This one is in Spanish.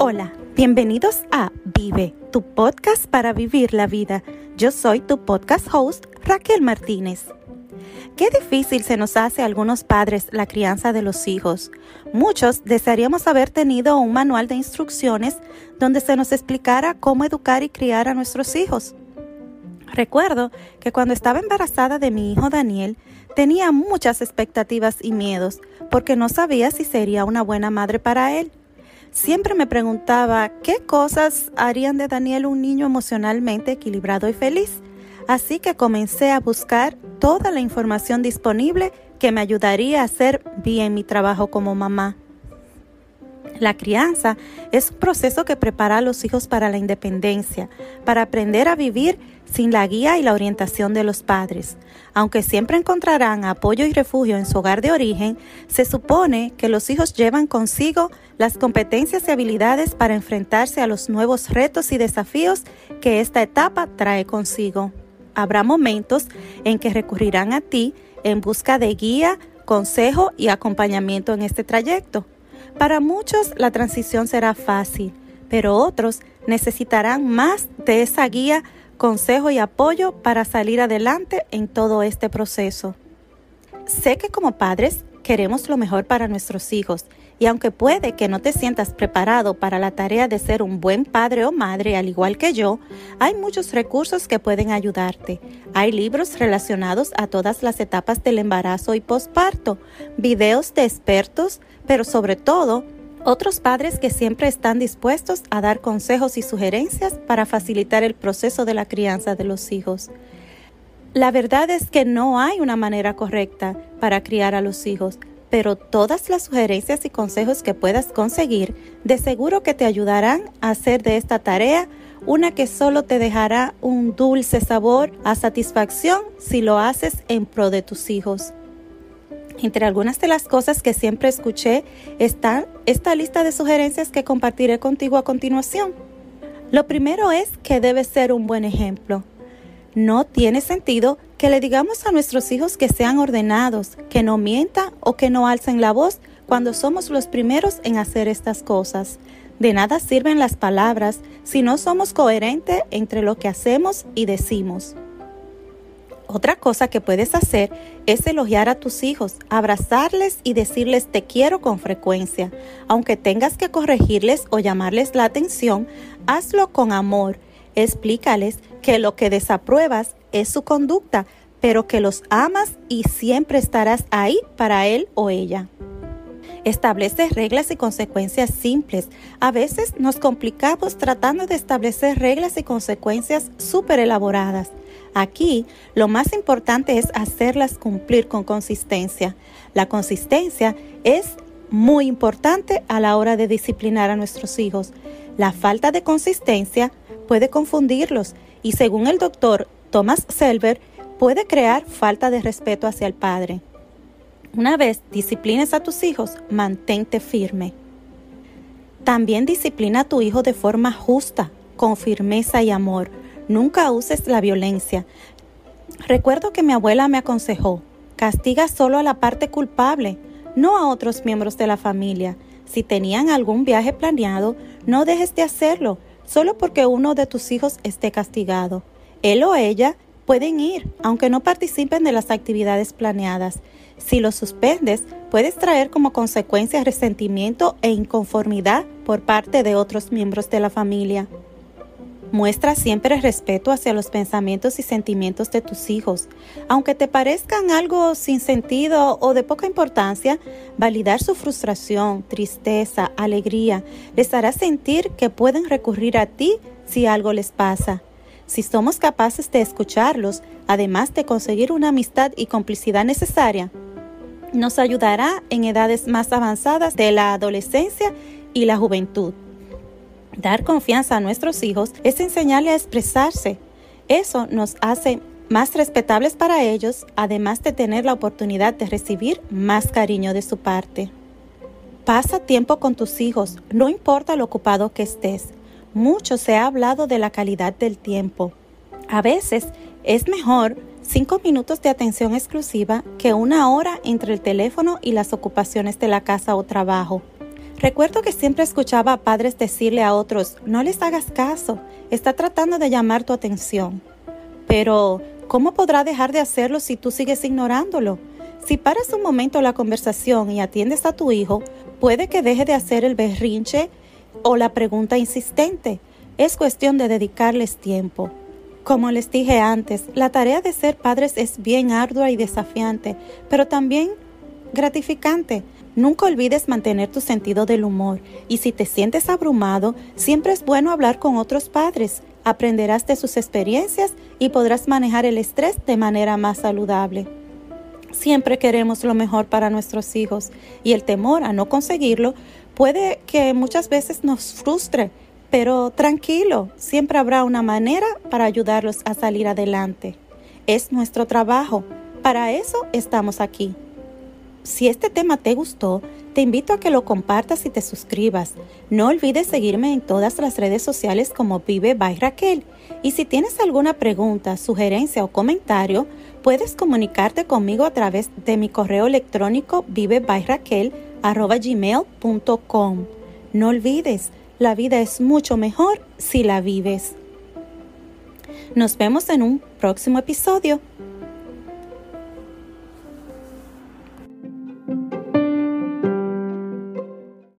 Hola, bienvenidos a Vive, tu podcast para vivir la vida. Yo soy tu podcast host, Raquel Martínez. Qué difícil se nos hace a algunos padres la crianza de los hijos. Muchos desearíamos haber tenido un manual de instrucciones donde se nos explicara cómo educar y criar a nuestros hijos. Recuerdo que cuando estaba embarazada de mi hijo Daniel, tenía muchas expectativas y miedos porque no sabía si sería una buena madre para él. Siempre me preguntaba qué cosas harían de Daniel un niño emocionalmente equilibrado y feliz. Así que comencé a buscar toda la información disponible que me ayudaría a hacer bien mi trabajo como mamá. La crianza es un proceso que prepara a los hijos para la independencia, para aprender a vivir sin la guía y la orientación de los padres. Aunque siempre encontrarán apoyo y refugio en su hogar de origen, se supone que los hijos llevan consigo las competencias y habilidades para enfrentarse a los nuevos retos y desafíos que esta etapa trae consigo. Habrá momentos en que recurrirán a ti en busca de guía, consejo y acompañamiento en este trayecto. Para muchos la transición será fácil, pero otros necesitarán más de esa guía, consejo y apoyo para salir adelante en todo este proceso. Sé que como padres queremos lo mejor para nuestros hijos y aunque puede que no te sientas preparado para la tarea de ser un buen padre o madre al igual que yo, hay muchos recursos que pueden ayudarte. Hay libros relacionados a todas las etapas del embarazo y posparto, videos de expertos, pero sobre todo otros padres que siempre están dispuestos a dar consejos y sugerencias para facilitar el proceso de la crianza de los hijos. La verdad es que no hay una manera correcta para criar a los hijos, pero todas las sugerencias y consejos que puedas conseguir de seguro que te ayudarán a hacer de esta tarea una que solo te dejará un dulce sabor a satisfacción si lo haces en pro de tus hijos. Entre algunas de las cosas que siempre escuché está esta lista de sugerencias que compartiré contigo a continuación. Lo primero es que debes ser un buen ejemplo. No tiene sentido que le digamos a nuestros hijos que sean ordenados, que no mientan o que no alcen la voz cuando somos los primeros en hacer estas cosas. De nada sirven las palabras si no somos coherentes entre lo que hacemos y decimos. Otra cosa que puedes hacer es elogiar a tus hijos, abrazarles y decirles te quiero con frecuencia. Aunque tengas que corregirles o llamarles la atención, hazlo con amor. Explícales que lo que desapruebas es su conducta, pero que los amas y siempre estarás ahí para él o ella. Establece reglas y consecuencias simples. A veces nos complicamos tratando de establecer reglas y consecuencias súper elaboradas. Aquí lo más importante es hacerlas cumplir con consistencia. La consistencia es muy importante a la hora de disciplinar a nuestros hijos. La falta de consistencia puede confundirlos y según el doctor Thomas Selber, puede crear falta de respeto hacia el padre. Una vez disciplines a tus hijos, mantente firme. También disciplina a tu hijo de forma justa, con firmeza y amor. Nunca uses la violencia. Recuerdo que mi abuela me aconsejó, castiga solo a la parte culpable, no a otros miembros de la familia. Si tenían algún viaje planeado, no dejes de hacerlo, solo porque uno de tus hijos esté castigado. Él o ella pueden ir, aunque no participen de las actividades planeadas. Si lo suspendes, puedes traer como consecuencia resentimiento e inconformidad por parte de otros miembros de la familia. Muestra siempre respeto hacia los pensamientos y sentimientos de tus hijos. Aunque te parezcan algo sin sentido o de poca importancia, validar su frustración, tristeza, alegría les hará sentir que pueden recurrir a ti si algo les pasa. Si somos capaces de escucharlos, además de conseguir una amistad y complicidad necesaria, nos ayudará en edades más avanzadas de la adolescencia y la juventud. Dar confianza a nuestros hijos es enseñarles a expresarse. Eso nos hace más respetables para ellos, además de tener la oportunidad de recibir más cariño de su parte. Pasa tiempo con tus hijos, no importa lo ocupado que estés. Mucho se ha hablado de la calidad del tiempo. A veces es mejor cinco minutos de atención exclusiva que una hora entre el teléfono y las ocupaciones de la casa o trabajo. Recuerdo que siempre escuchaba a padres decirle a otros, no les hagas caso, está tratando de llamar tu atención. Pero, ¿cómo podrá dejar de hacerlo si tú sigues ignorándolo? Si paras un momento la conversación y atiendes a tu hijo, puede que deje de hacer el berrinche o la pregunta insistente. Es cuestión de dedicarles tiempo. Como les dije antes, la tarea de ser padres es bien ardua y desafiante, pero también gratificante. Nunca olvides mantener tu sentido del humor y si te sientes abrumado, siempre es bueno hablar con otros padres. Aprenderás de sus experiencias y podrás manejar el estrés de manera más saludable. Siempre queremos lo mejor para nuestros hijos y el temor a no conseguirlo puede que muchas veces nos frustre, pero tranquilo, siempre habrá una manera para ayudarlos a salir adelante. Es nuestro trabajo, para eso estamos aquí. Si este tema te gustó, te invito a que lo compartas y te suscribas. No olvides seguirme en todas las redes sociales como Vive by Raquel. Y si tienes alguna pregunta, sugerencia o comentario, puedes comunicarte conmigo a través de mi correo electrónico vivebyraquel.gmail.com. No olvides, la vida es mucho mejor si la vives. Nos vemos en un próximo episodio.